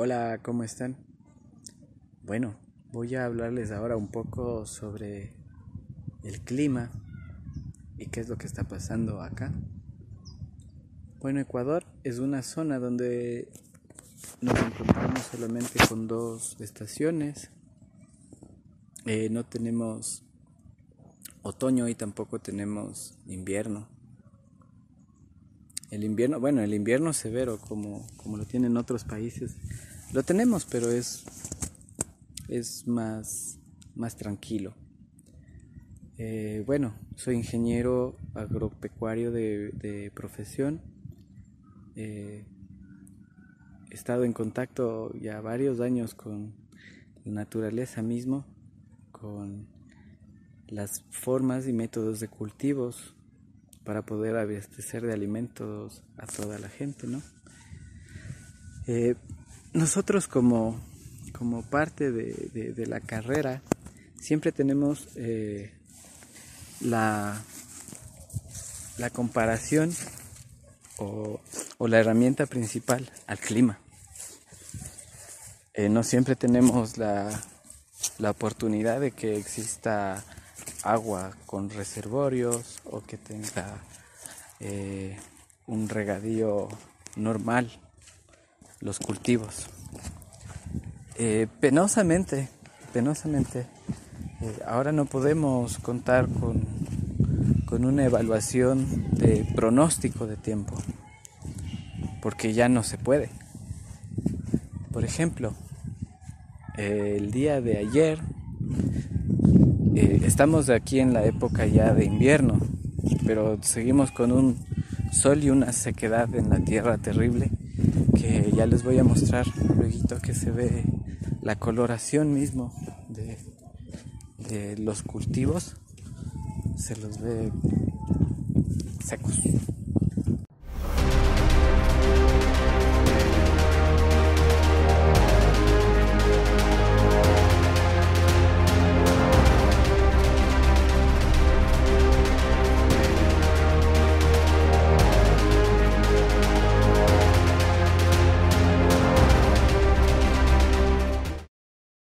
Hola, ¿cómo están? Bueno, voy a hablarles ahora un poco sobre el clima y qué es lo que está pasando acá. Bueno, Ecuador es una zona donde nos encontramos solamente con dos estaciones. Eh, no tenemos otoño y tampoco tenemos invierno. El invierno, bueno, el invierno severo como, como lo tienen otros países, lo tenemos, pero es, es más, más tranquilo. Eh, bueno, soy ingeniero agropecuario de, profesión. Eh, he estado en contacto ya varios años con la naturaleza mismo, con las formas y métodos de cultivos para poder abastecer de alimentos a toda la gente, ¿no? Eh, nosotros como, como parte de, la carrera siempre tenemos eh, la, la comparación o, la herramienta principal al clima. Eh, no siempre tenemos la, la oportunidad de que exista agua con reservorios o que tenga eh, un regadío normal los cultivos. Eh, penosamente, penosamente, eh, ahora no podemos contar con, con una evaluación de pronóstico de tiempo, porque ya no se puede. Por ejemplo, el día de ayer eh, estamos aquí en la época ya de invierno, pero seguimos con un sol y una sequedad en la tierra terrible que ya les voy a mostrar luego que se ve la coloración mismo de, de los cultivos. Se los ve secos